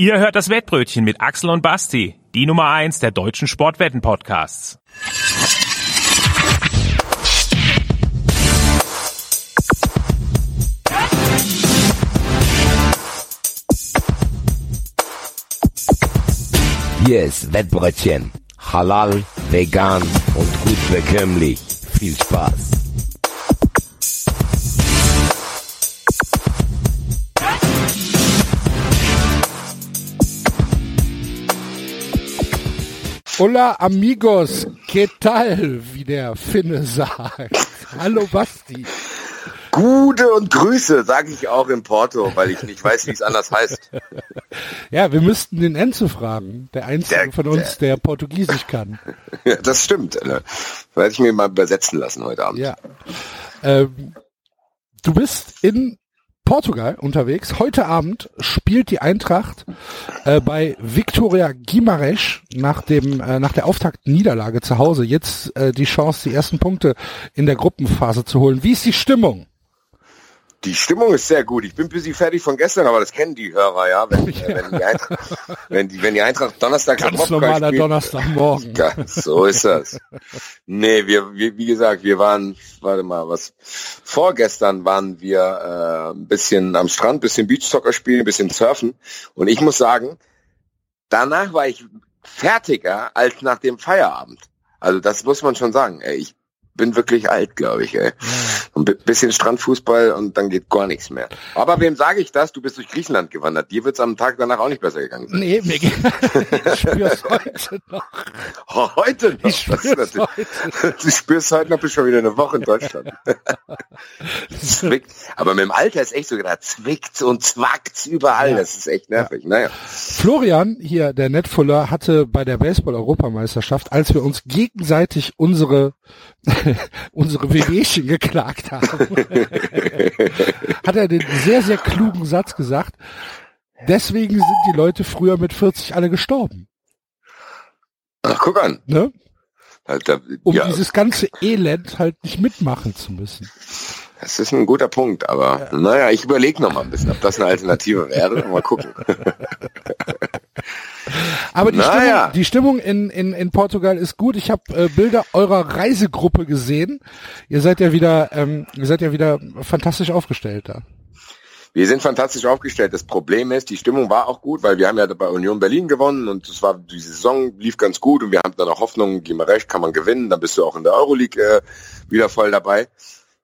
Ihr hört das Wettbrötchen mit Axel und Basti, die Nummer eins der deutschen Sportwetten-Podcasts. Hier ist Wettbrötchen. Halal, vegan und gut bekömmlich. Viel Spaß. Hola amigos, ¿qué tal? Wie der Finne sagt. Hallo Basti. Gute und Grüße, sage ich auch in Porto, weil ich nicht weiß, wie es anders heißt. Ja, wir müssten den Enzo fragen, der einzige Der- von uns, der Portugiesisch kann. Ja, das stimmt. ne? Werde ich mir mal übersetzen lassen heute Abend. Ja. Ähm, du bist in Portugal unterwegs. Heute Abend spielt die Eintracht äh, bei Victoria Guimarães nach dem äh, nach der Auftaktniederlage zu Hause jetzt äh, die Chance, die ersten Punkte in der Gruppenphase zu holen. Wie ist die Stimmung? Die Stimmung ist sehr gut. Ich bin ein bisschen fertig von gestern, aber das kennen die Hörer, ja. Wenn, äh, wenn, die, Eintracht, wenn, die, wenn die Eintracht Donnerstag Ganz normaler spielt, Donnerstagmorgen. Ja, so ist das. Nee, wir, wir, wie gesagt, wir waren, warte mal, was, vorgestern waren wir äh, ein bisschen am Strand, ein bisschen Beachsoccer spielen, ein bisschen surfen. Und ich muss sagen, danach war ich fertiger als nach dem Feierabend. Also das muss man schon sagen. Ey, ich bin wirklich alt, glaube ich. Ey. Ein bi- bisschen Strandfußball und dann geht gar nichts mehr. Aber wem sage ich das? Du bist durch Griechenland gewandert. Dir wird's am Tag danach auch nicht besser gegangen sein. Nee, mir geht, ich spür's heute noch. Heute noch. Ich spür's heute. Du spürst heute noch, bist schon wieder eine Woche in Deutschland. zwickt. Aber mit dem Alter ist echt so gedacht, zwickt und zwackt überall. Ja. Das ist echt nervig. Naja. Florian, hier der Netfuller, hatte bei der Baseball-Europameisterschaft, als wir uns gegenseitig unsere unsere Wehwehchen geklagt haben, hat er den sehr, sehr klugen Satz gesagt, deswegen sind die Leute früher mit 40 alle gestorben. Ach, guck an. Ne? Um ja, dieses ganze Elend halt nicht mitmachen zu müssen. das ist ein guter Punkt. Aber naja, ich überlege noch mal ein bisschen, ob das eine Alternative wäre. Mal gucken. Aber die, Naja. Stimmung, die Stimmung in, in, in Portugal ist gut. Ich habe äh, Bilder eurer Reisegruppe gesehen. Ihr seid ja wieder, ähm, ihr seid ja wieder fantastisch aufgestellt da. Wir sind fantastisch aufgestellt. Das Problem ist, die Stimmung war auch gut, weil wir haben ja bei Union Berlin gewonnen und es war die Saison lief ganz gut und wir haben dann auch Hoffnung, Gimarecht kann man gewinnen, dann bist du auch in der Euroleague äh, wieder voll dabei.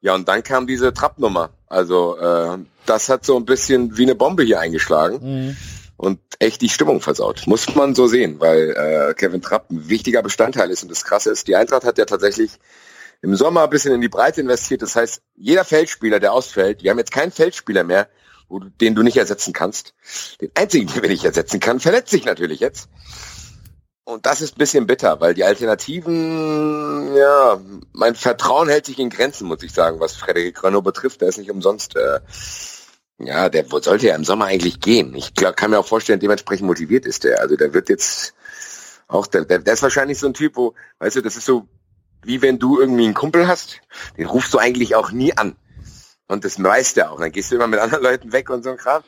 Ja, und dann kam diese Trappnummer. Also äh, das hat so ein bisschen wie eine Bombe hier eingeschlagen und echt die Stimmung versaut. Muss man so sehen, weil äh, Kevin Trapp ein wichtiger Bestandteil ist und das Krasse ist, die Eintracht hat ja tatsächlich im Sommer ein bisschen in die Breite investiert. Das heißt, jeder Feldspieler, der ausfällt, wir haben jetzt keinen Feldspieler mehr, wo du, den du nicht ersetzen kannst. Den einzigen, den wir nicht ersetzen kann, verletzt sich natürlich jetzt. Und das ist ein bisschen bitter, weil die Alternativen, ja, mein Vertrauen hält sich in Grenzen, muss ich sagen, was Frederik Renault betrifft. Der ist nicht umsonst, äh, ja, der sollte ja im Sommer eigentlich gehen. Ich kann mir auch vorstellen, dementsprechend motiviert ist der. Also der wird jetzt auch, der, der, der ist wahrscheinlich so ein Typ, wo, weißt du, das ist so, wie wenn du irgendwie einen Kumpel hast, den rufst du eigentlich auch nie an. Und das weiß der auch. Dann gehst du immer mit anderen Leuten weg und so ein Kram.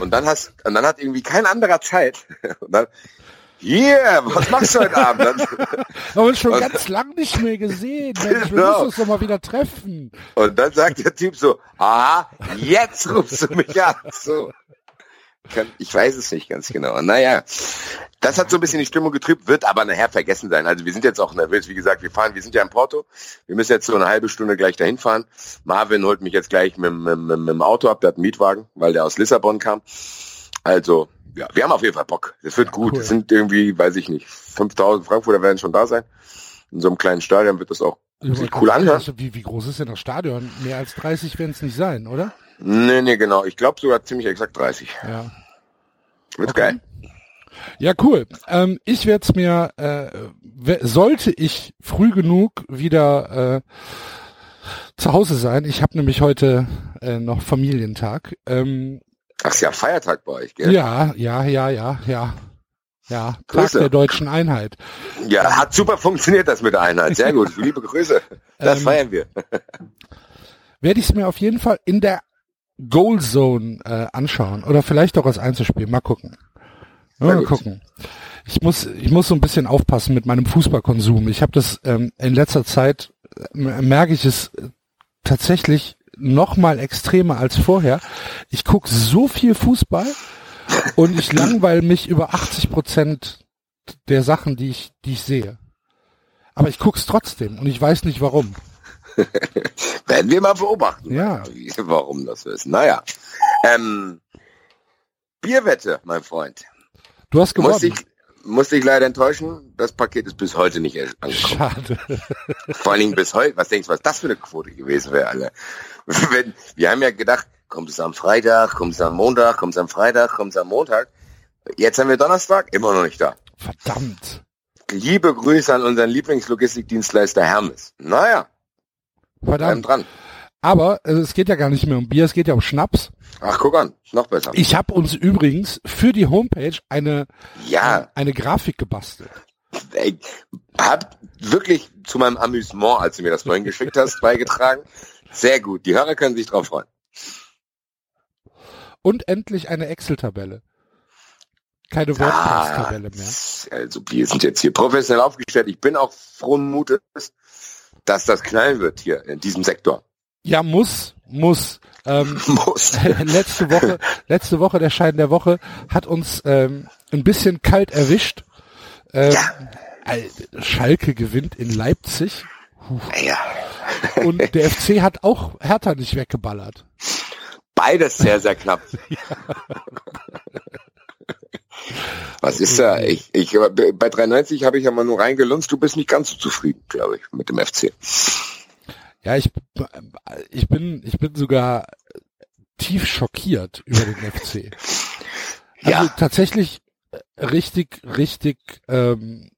Und dann hast, und dann hat irgendwie kein anderer Zeit. Und dann, hier, was machst du heute Abend? Haben uns schon Was- ganz lang nicht mehr gesehen. Mensch, wir Genau. müssen uns doch mal wieder treffen. und dann sagt der Typ so, aha, jetzt rufst du mich an. So. Ich weiß es nicht ganz genau. Naja, das hat so ein bisschen die Stimmung getrübt, wird aber nachher vergessen sein. Also wir sind jetzt auch nervös. Wie gesagt, wir fahren, wir sind ja in Porto. Wir müssen jetzt so eine halbe Stunde gleich dahin fahren. Marvin holt mich jetzt gleich mit, mit, mit, mit dem Auto ab. Der hat einen Mietwagen, weil der aus Lissabon kam. Also, ja, wir haben auf jeden Fall Bock. Das wird gut. cool. Es sind irgendwie, weiß ich nicht, 5000 Frankfurter werden schon da sein. In so einem kleinen Stadion wird das auch sich cool anhören. Also, wie, wie groß ist denn das Stadion? Mehr als 30 werden es nicht sein, oder? Nee, nee, genau. Ich glaube sogar ziemlich exakt 30. Ja. Wird Okay. geil. Ja, cool. Ähm, ich werde es mir, äh, sollte ich früh genug wieder äh, zu Hause sein. Ich habe nämlich heute äh, noch Familientag. Ähm, Ach, ist ja Feiertag bei euch, gell? ja, ja, ja, ja, ja. Ja, Tag Grüße. der deutschen Einheit. Ja, hat super funktioniert das mit der Einheit. Sehr gut. Liebe Grüße. Das Ähm, feiern wir. Werde ich es mir auf jeden Fall in der Goal Zone äh, anschauen oder vielleicht auch als Einzelspiel. Mal gucken. Ja, mal gucken. Ich muss, ich muss so ein bisschen aufpassen mit meinem Fußballkonsum. Ich habe das ähm, in letzter Zeit äh, merke ich es äh, tatsächlich noch mal extremer als vorher. Ich gucke so viel Fußball und ich langweile mich über 80 Prozent der Sachen, die ich, die ich sehe. Aber ich guck's trotzdem und ich weiß nicht warum. Werden wir mal beobachten. Ja. Warum das so ist. Naja. Ähm, Bierwette, mein Freund. Du hast gewonnen. Muss ich, muss ich leider enttäuschen. Das Paket ist bis heute nicht angekommen. Schade. Vor allen Dingen bis heute. Was denkst du, was das für eine Quote gewesen wäre, alle? Wenn, wir haben ja gedacht, kommt es am Freitag, kommt es am Montag, kommt es am Freitag, kommt es am Montag. Jetzt haben wir Donnerstag, immer noch nicht da. Verdammt. Liebe Grüße an unseren Lieblingslogistikdienstleister Hermes. Naja, Verdammt. dran. Aber äh, es geht ja gar nicht mehr um Bier, es geht ja um Schnaps. Ach, guck an, noch besser. Ich habe uns übrigens für die Homepage eine, Ja, eine Grafik gebastelt. ey, hab wirklich zu meinem Amüsement, als du mir das vorhin geschickt hast, beigetragen. Sehr gut, die Hörer können sich drauf freuen. Und endlich eine Excel-Tabelle. Keine Ah, WordPress-Tabelle mehr. Also wir sind jetzt hier professionell aufgestellt. Ich bin auch frohen Mutes, dass das knallen wird hier in diesem Sektor. Ja, muss, muss. Ähm, Muss. letzte Woche, letzte Woche, der Schein der Woche, hat uns ähm, ein bisschen kalt erwischt. Ähm, Ja. Schalke gewinnt in Leipzig Ja, und der FC hat auch Hertha nicht weggeballert. beides sehr, sehr knapp. Was ist da? Ich, ich, bei 93 habe ich ja mal nur reingelunzt. Du bist nicht ganz so zufrieden, glaube ich, mit dem FC. Ja, ich, ich bin, ich bin sogar tief schockiert über den FC. Also Ja. tatsächlich richtig, richtig, ähm,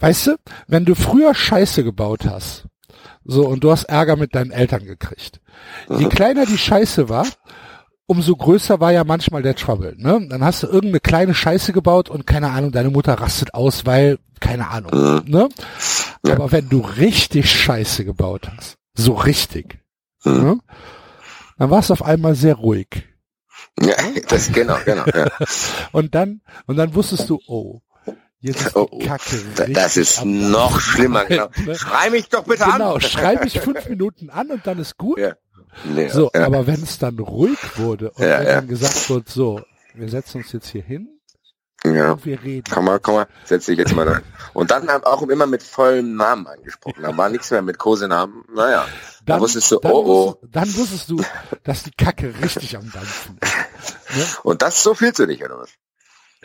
weißt du, wenn du früher Scheiße gebaut hast, so, und du hast Ärger mit deinen Eltern gekriegt. Je kleiner die Scheiße war, umso größer war ja manchmal der Trouble, ne? Dann hast du irgendeine kleine Scheiße gebaut und keine Ahnung, deine Mutter rastet aus, weil, keine Ahnung, ne? Aber wenn du richtig Scheiße gebaut hast, so richtig, ne? Dann war es auf einmal sehr ruhig. Ja, das genau, genau. Ja. Und dann, und dann wusstest du, oh, jetzt ist Oh, die oh, Kacke Da- Das ist noch schlimmer. Genau. Ne? Schrei mich doch bitte Genau, an. schrei mich fünf Minuten an und dann ist gut. Ja. Nee, So, ja. aber wenn es dann ruhig wurde und Ja, dann gesagt wird, so, wir setzen uns jetzt hier hin ja. und wir reden. Komm mal, komm mal, setz dich jetzt mal da. Und dann auch immer mit vollem Namen angesprochen. Da war nichts mehr mit Kosenamen. Naja, da Dann, wusstest du, dann, oh, oh. Dann wusstest du, dass die Kacke richtig am Dampfen ist. Und das so fühlst du dich, oder was?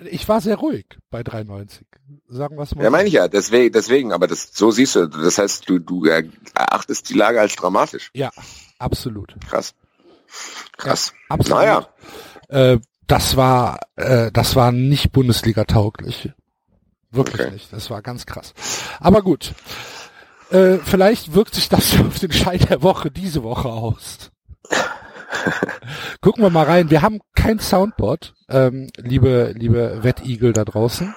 Ich war sehr ruhig bei 93. Sagen wir es mal. Ja, so. meine ich ja, deswegen, deswegen, aber das, so siehst du, das heißt, du, du erachtest die Lage als dramatisch. Ja, absolut. Krass. Krass. Absolut. Naja, Äh, das war, äh, das war nicht Bundesliga tauglich. Wirklich Okay. nicht. Das war ganz krass. Aber gut. Äh, vielleicht wirkt sich das auf den Schein der Woche diese Woche aus. Gucken wir mal rein. Wir haben kein Soundboard, ähm, liebe, liebe Wettigel da draußen.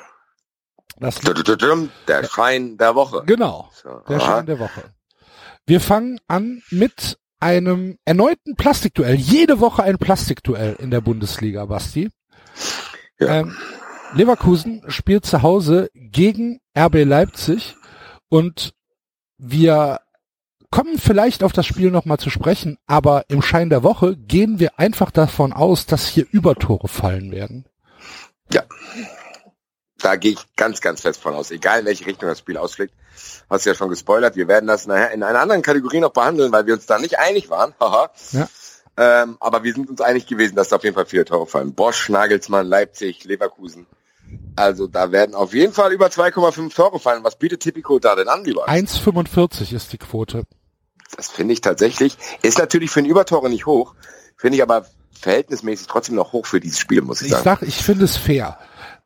Das der Schein der Woche. genau. Der. Schein der Woche. Wir fangen an mit einem erneuten Plastikduell. Jede Woche ein Plastikduell in der Bundesliga, Basti. Ja. Ähm, Leverkusen spielt zu Hause gegen RB Leipzig und wir kommen vielleicht auf das Spiel nochmal zu sprechen, aber im Schein der Woche gehen wir einfach davon aus, dass hier Übertore fallen werden. Da gehe ich ganz, ganz fest von aus. Egal in welche Richtung das Spiel ausschlägt. Hast du ja schon gespoilert. Wir werden das nachher in einer anderen Kategorie noch behandeln, weil wir uns da nicht einig waren. Haha. Ja. Ähm, aber wir sind uns einig gewesen, dass da auf jeden Fall viele Tore fallen. Bosch, Nagelsmann, Leipzig, Leverkusen. Also da werden auf jeden Fall über 2,5 Tore fallen. Was bietet Tipico da denn an, lieber? 1,45 ist die Quote. Das finde ich tatsächlich. Ist natürlich für den Übertore nicht hoch. Finde ich aber verhältnismäßig trotzdem noch hoch für dieses Spiel, muss ich Ich sagen. sag, ich finde es fair.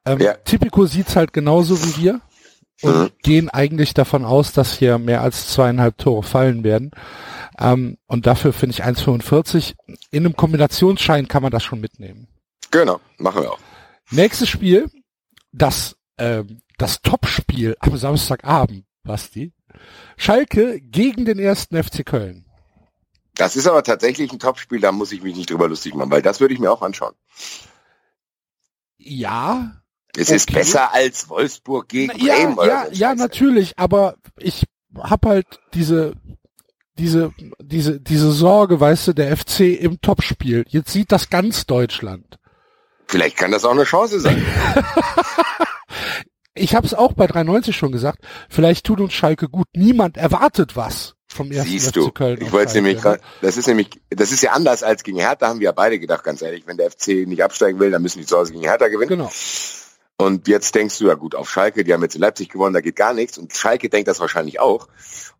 Ähm, Ja. Tipico sieht's halt genauso wie wir und Mhm. gehen eigentlich davon aus, dass hier mehr als zweieinhalb Tore fallen werden. Ähm, und dafür finde ich 1,45. In einem Kombinationsschein kann man das schon mitnehmen. Genau, machen wir auch. Nächstes Spiel, das, ähm, das Topspiel am Samstagabend, Basti. Schalke gegen den ersten FC Köln. Das ist aber tatsächlich ein Topspiel, da muss ich mich nicht drüber lustig machen, weil das würde ich mir auch anschauen. Ja. Es ist Okay. besser als Wolfsburg gegen Ja, Bremen. oder ja, ja, natürlich, aber ich hab halt diese, diese, diese, diese Sorge, weißt du, der FC im Topspiel. Jetzt sieht das ganz Deutschland. Vielleicht kann das auch eine Chance sein. Ich habe es auch bei 93 schon gesagt. Vielleicht tut uns Schalke gut. Niemand erwartet was vom ersten Siehst FC du. Köln. Ich wollte nämlich ne? grad, das ist nämlich, das ist ja anders als gegen Hertha, haben wir ja beide gedacht, ganz ehrlich. Wenn der FC nicht absteigen will, dann müssen die zu Hause gegen Hertha gewinnen. Genau. Und jetzt denkst du ja gut auf Schalke, die haben jetzt in Leipzig gewonnen, da geht gar nichts. Und Schalke denkt das wahrscheinlich auch.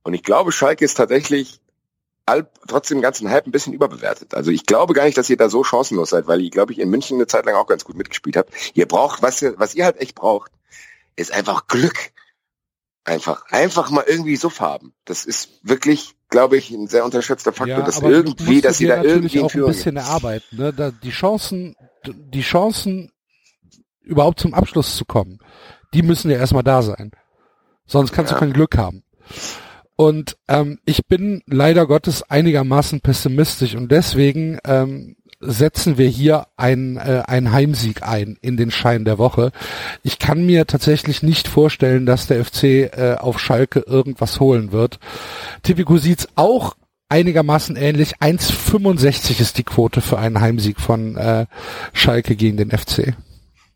Und ich glaube, Schalke ist tatsächlich all, trotzdem ganzen Hype ein bisschen überbewertet. Also ich glaube gar nicht, dass ihr da so chancenlos seid, weil ich glaube ich in München eine Zeit lang auch ganz gut mitgespielt habt. Ihr braucht, was ihr, was ihr halt echt braucht, ist einfach Glück. Einfach, einfach mal irgendwie Suff haben. Das ist wirklich, glaube ich, ein sehr unterschätzter Faktor, dass aber irgendwie, dass dir da irgendwie auch ein bisschen erarbeiten. Ne? Da, die Chancen, die Chancen, überhaupt zum Abschluss zu kommen, die müssen ja erstmal da sein. Sonst kannst Ja. du kein Glück haben. Und ähm, ich bin leider Gottes einigermaßen pessimistisch und deswegen ähm, setzen wir hier einen, äh, einen Heimsieg ein in den Schein der Woche. Ich kann mir tatsächlich nicht vorstellen, dass der FC äh, auf Schalke irgendwas holen wird. Tipico sieht's auch einigermaßen ähnlich. 1,65 ist die Quote für einen Heimsieg von äh, Schalke gegen den FC.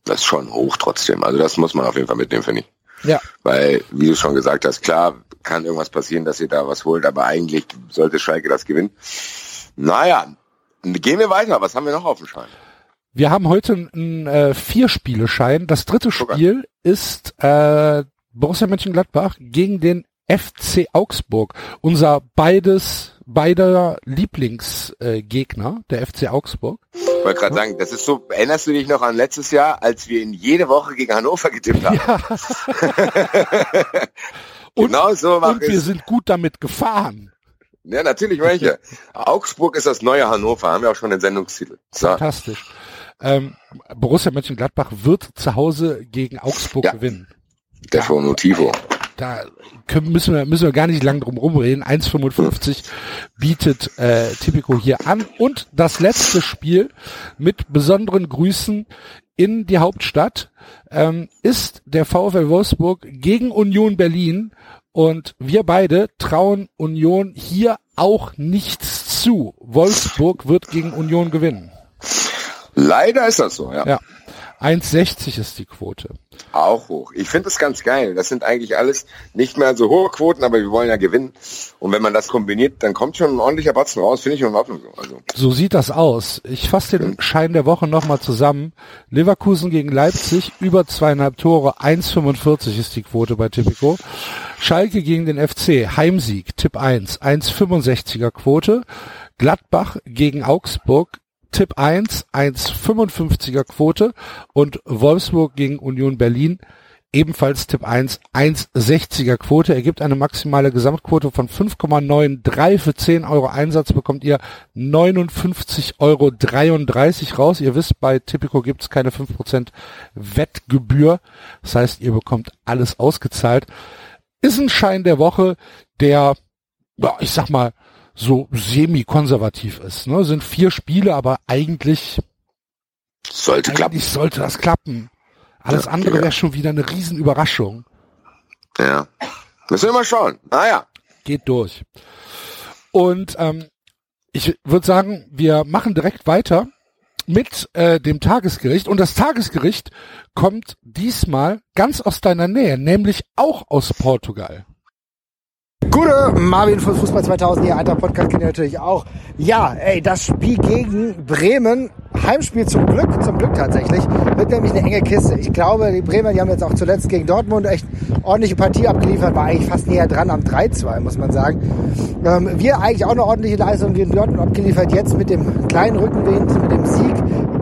Das ist schon hoch trotzdem. Also das muss man auf jeden Fall mitnehmen, finde ich. Ja. Weil, wie du schon gesagt hast, klar kann irgendwas passieren, dass ihr da was holt, aber eigentlich sollte Schalke das gewinnen. Naja, gehen wir weiter. Was haben wir noch auf dem Schein? Wir haben heute einen äh, Vier-Spiele-Schein. Das dritte. Spiel ist äh, Borussia Mönchengladbach gegen den FC Augsburg. Unser beides, beider Lieblingsgegner, äh, der FC Augsburg. Ich wollte gerade sagen, das ist so, erinnerst du dich noch an letztes Jahr, als wir in jede Woche gegen Hannover getippt haben? Und- genau so macht Und wir sind gut damit gefahren. Ja, natürlich welche. Augsburg ist das neue Hannover, haben wir auch schon den Sendungstitel. So. Fantastisch. Ähm, Borussia Mönchengladbach wird zu Hause gegen Augsburg Ja. gewinnen. Definitivo. da können, müssen wir müssen wir gar nicht lang drum rumreden. 1,55 bietet äh, Tipico hier an. Und das letzte Spiel mit besonderen Grüßen in die Hauptstadt ähm, ist der VfL Wolfsburg gegen Union Berlin. Und wir beide trauen Union hier auch nichts zu. Wolfsburg wird gegen Union gewinnen. Leider ist das so, ja. Ja. 1,60 ist die Quote. Auch hoch. Ich finde das ganz geil. Das sind eigentlich alles nicht mehr so hohe Quoten, aber wir wollen ja gewinnen. Und wenn man das kombiniert, dann kommt schon ein ordentlicher Batzen raus. Finde ich in Ordnung so. Also, So sieht das aus. Ich fasse den Schein der Woche nochmal zusammen. Leverkusen gegen Leipzig, über zweieinhalb Tore, 1,45 ist die Quote bei Tipico. Schalke gegen den FC, Heimsieg, Tipp 1, 1,65er Quote. Gladbach gegen Augsburg, Tipp 1, 1,55er Quote. Und Wolfsburg gegen Union Berlin, ebenfalls Tipp 1, 1,60er Quote, ergibt eine maximale Gesamtquote von 5,93 für 10 Euro Einsatz bekommt ihr 59,33 Euro raus. Ihr wisst, bei Tipico gibt es keine 5% Wettgebühr. Das heißt, ihr bekommt alles ausgezahlt. Ist ein Schein der Woche, der, ja, ich sag mal, so semi-konservativ ist. Ne? Sind vier Spiele, aber eigentlich sollte klappen. eigentlich sollte das klappen. Alles Ja, andere ja. wäre schon wieder eine Riesenüberraschung. Ja. Müssen wir mal schauen. Naja. Geht durch. Und ähm, ich würde sagen, wir machen direkt weiter mit äh, dem Tagesgericht. Und das Tagesgericht kommt diesmal ganz aus deiner Nähe, nämlich auch aus Portugal. Gute Marvin von Fußball 2000, ihr alter Podcast kennt ihr natürlich auch. Ja, ey, das Spiel gegen Bremen, Heimspiel zum Glück, zum Glück tatsächlich, wird nämlich eine enge Kiste. Ich glaube, die Bremer, die haben jetzt auch zuletzt gegen Dortmund echt ordentliche Partie abgeliefert, war eigentlich fast näher dran am 3-2, muss man sagen. Ähm, wir eigentlich auch eine ordentliche Leistung gegen Dortmund abgeliefert, jetzt mit dem kleinen Rückenwind, mit dem Sieg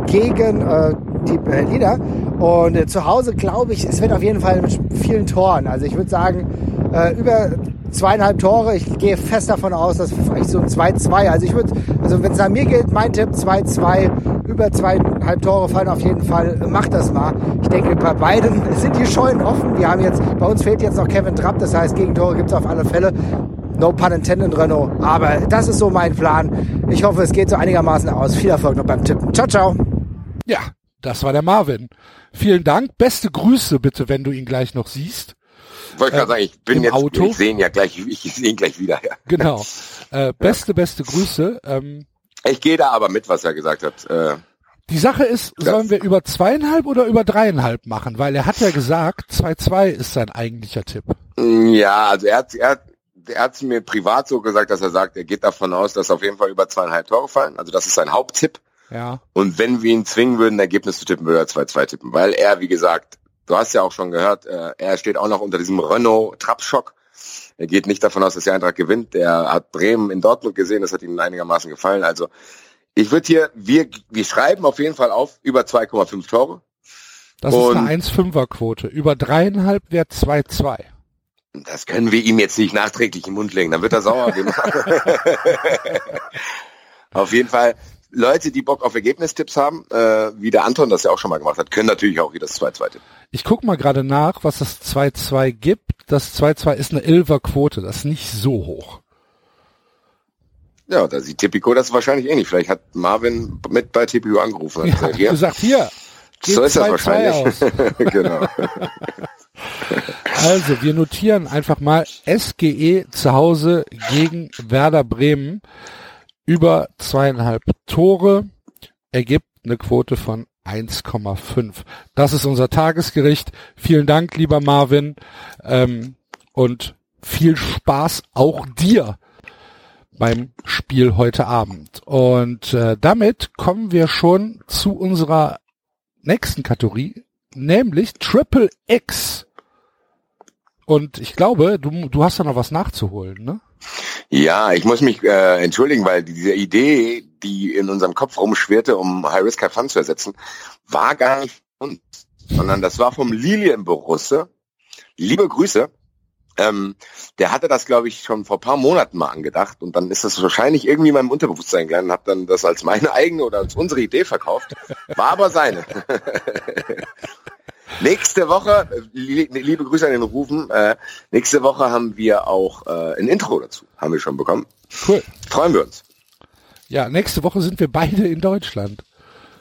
gegen äh, die Berliner. Und äh, zu Hause glaube ich, es wird auf jeden Fall mit vielen Toren. Also ich würde sagen, äh, über zweieinhalb Tore. Ich gehe fest davon aus, dass vielleicht so ein 2-2. Also ich würde, also wenn es an mir gilt, mein Tipp 2-2, über zweieinhalb Tore fallen auf jeden Fall. Macht das mal. Ich denke, bei beiden sind die Scheunen offen. Wir haben jetzt, bei uns fehlt jetzt noch Kevin Trapp, das heißt, Gegentore gibt's auf alle Fälle. No pun intended, Renault. Aber das ist so mein Plan. Ich hoffe, es geht so einigermaßen aus. Viel Erfolg noch beim Tippen. Ciao, ciao. Ja, Das war der Marvin. Vielen Dank. Beste Grüße bitte, wenn du ihn gleich noch siehst. Wollte ich Äh, gerade sagen, ich bin jetzt, Auto? ich sehe ihn ja gleich, ich sehe ihn gleich wieder. Ja. Genau. Äh, beste, beste Grüße. Ähm, Ich gehe da aber mit, was er gesagt hat. Äh, die Sache ist, sollen wir über zweieinhalb oder über dreieinhalb machen? Weil er hat ja gesagt, 2-2 ist sein eigentlicher Tipp. ja, also er hat, er hat, er hat mir privat so gesagt, dass er sagt, er geht davon aus, dass auf jeden Fall über zweieinhalb Tore fallen. Also das ist sein Haupttipp. Ja. Und wenn wir ihn zwingen würden, ein Ergebnis zu tippen, würde er 2-2 tippen. Weil er, wie gesagt, du hast ja auch schon gehört, äh, er steht auch noch unter diesem Renault-Trappschock. Er geht nicht davon aus, dass die Eintracht gewinnt. Er hat Bremen in Dortmund gesehen, das hat ihm einigermaßen gefallen. Also ich würde hier, wir, wir schreiben auf jeden Fall auf über 2,5 Tore. Das ist Und- eine 1-5er-Quote. Über dreieinhalb wäre 2-2. Das können wir ihm jetzt nicht nachträglich im Mund legen, dann wird er sauer. Auf jeden Fall, Leute, die Bock auf Ergebnistipps haben, äh, wie der Anton das ja auch schon mal gemacht hat, können natürlich auch hier das 2-2 tippen. Ich guck mal gerade nach, was das 2-2 gibt. Das 2-2 ist eine 11er-Quote. Das ist nicht so hoch. Ja, da sieht Tipico das wahrscheinlich ähnlich. Vielleicht hat Marvin mit bei Tipico angerufen Ja, gesagt, hier, gesagt, hier, geht so ist das 2-2 wahrscheinlich. genau. Also, wir notieren einfach mal SGE zu Hause gegen Werder Bremen über zweieinhalb Tore ergibt eine Quote von 1,5. Das ist unser Tagesgericht. Vielen Dank, lieber Marvin, ähm, und viel Spaß auch dir beim Spiel heute Abend. Und äh, damit kommen wir schon zu unserer nächsten Kategorie, nämlich Triple X. Und ich glaube, du, du hast da noch was nachzuholen, ne? Ja, ich muss mich äh, entschuldigen, weil diese Idee, die in unserem Kopf rumschwirrte, um High Risk High Fun zu ersetzen, war gar nicht von uns, sondern das war vom Lilien Borusse. Liebe Grüße. Ähm, der hatte das, glaube ich, schon vor paar Monaten mal angedacht und dann ist das wahrscheinlich irgendwie in meinem Unterbewusstsein gelandet und habe dann das als meine eigene oder als unsere Idee verkauft. War aber seine. Nächste Woche, li liebe Grüße an den Rufen, äh, nächste Woche haben wir auch äh, ein Intro dazu, haben wir schon bekommen. Cool. Freuen wir uns. Ja, nächste Woche sind wir beide in Deutschland.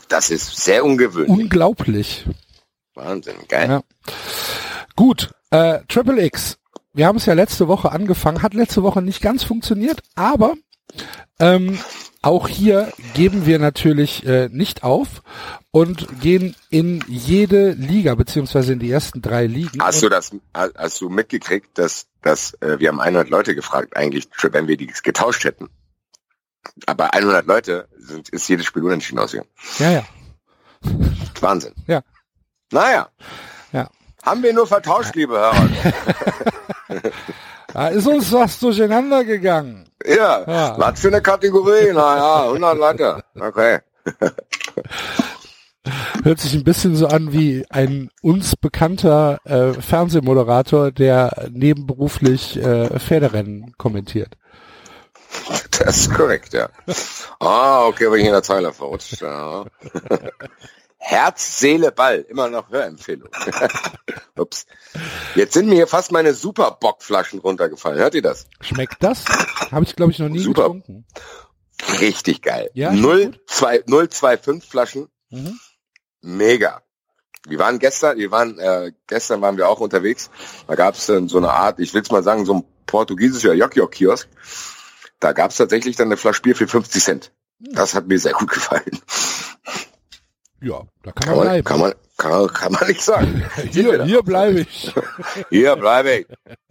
Das ist sehr ungewöhnlich. Unglaublich. Wahnsinn, geil. Ja. Gut, äh, Triple X. Wir haben es ja letzte Woche angefangen, hat letzte Woche nicht ganz funktioniert, aber ähm, auch hier geben wir natürlich äh, nicht auf und gehen in jede Liga, beziehungsweise in die ersten drei Ligen. Hast du das, hast du mitgekriegt, dass, dass äh, wir haben 100 Leute gefragt, eigentlich, wenn wir die getauscht hätten. Aber 100 Leute sind, ist jedes Spiel unentschieden ausgegangen. ja, ja. Wahnsinn. Ja. Naja. Ja. Haben wir nur vertauscht, liebe Hörer. Da ist uns was durcheinander gegangen. Ja. Ja. Was für eine Kategorie? Naja, 100 Leute. Okay. Hört sich ein bisschen so an wie ein uns bekannter äh, Fernsehmoderator, der nebenberuflich äh, Pferderennen kommentiert. Das ist korrekt, ja. Ah, okay, bin ich in der Zeile verrutscht. Ja. Herz, Seele, Ball. Immer noch Hörempfehlung. Ups. Jetzt sind mir hier fast meine Superbockflaschen runtergefallen. Hört ihr das? Schmeckt das? Habe ich, glaube ich, noch nie Super. getrunken. Richtig geil. Ja, 0, 2, 025 Flaschen. Mhm. Mega. Wir waren gestern, wir waren, äh, gestern waren wir auch unterwegs. Da gab es dann so eine Art, ich will es mal sagen, so ein portugiesischer Jok-Jok-Kiosk. Da gab es tatsächlich dann eine Flasche Bier für 50 Cent. Das hat mir sehr gut gefallen. Ja, da kann Kann man bleiben. kann man, kann, kann man nicht sagen. hier hier bleibe ich. Hier bleibe ich.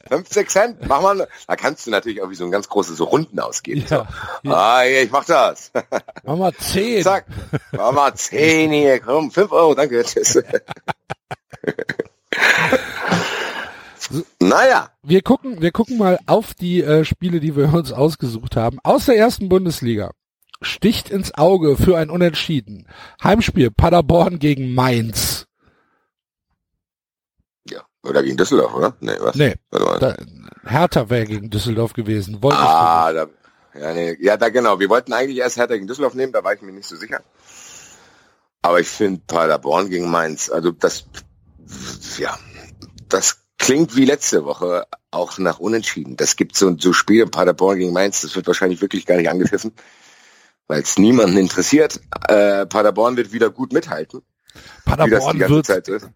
50 Cent, mach mal. Da kannst du natürlich auch wie so ein ganz großes so Runden ausgeben. Ja, So. Ah, hier, ich mach das. mach mal zehn. Zack. Mach mal 10 hier, komm, 5 Euro, danke. Tschüss. naja, Wir gucken, wir gucken mal auf die äh, Spiele, die wir uns ausgesucht haben. Aus der ersten Bundesliga. Sticht ins Auge für ein Unentschieden. Heimspiel Paderborn gegen Mainz. ja, oder gegen Düsseldorf, oder? Nee, was? Nee, da, Hertha wäre gegen Düsseldorf gewesen. Wollte ah, da, ja, nee, ja, da genau. Wir wollten eigentlich erst Hertha gegen Düsseldorf nehmen, da war ich mir nicht so sicher. Aber ich finde Paderborn gegen Mainz, also das, ja, das klingt wie letzte Woche auch nach Unentschieden. Das gibt so, so Spiele Paderborn gegen Mainz, das wird wahrscheinlich wirklich gar nicht angepfiffen, weil es niemanden interessiert. Äh, Paderborn wird wieder gut mithalten. Paderborn wird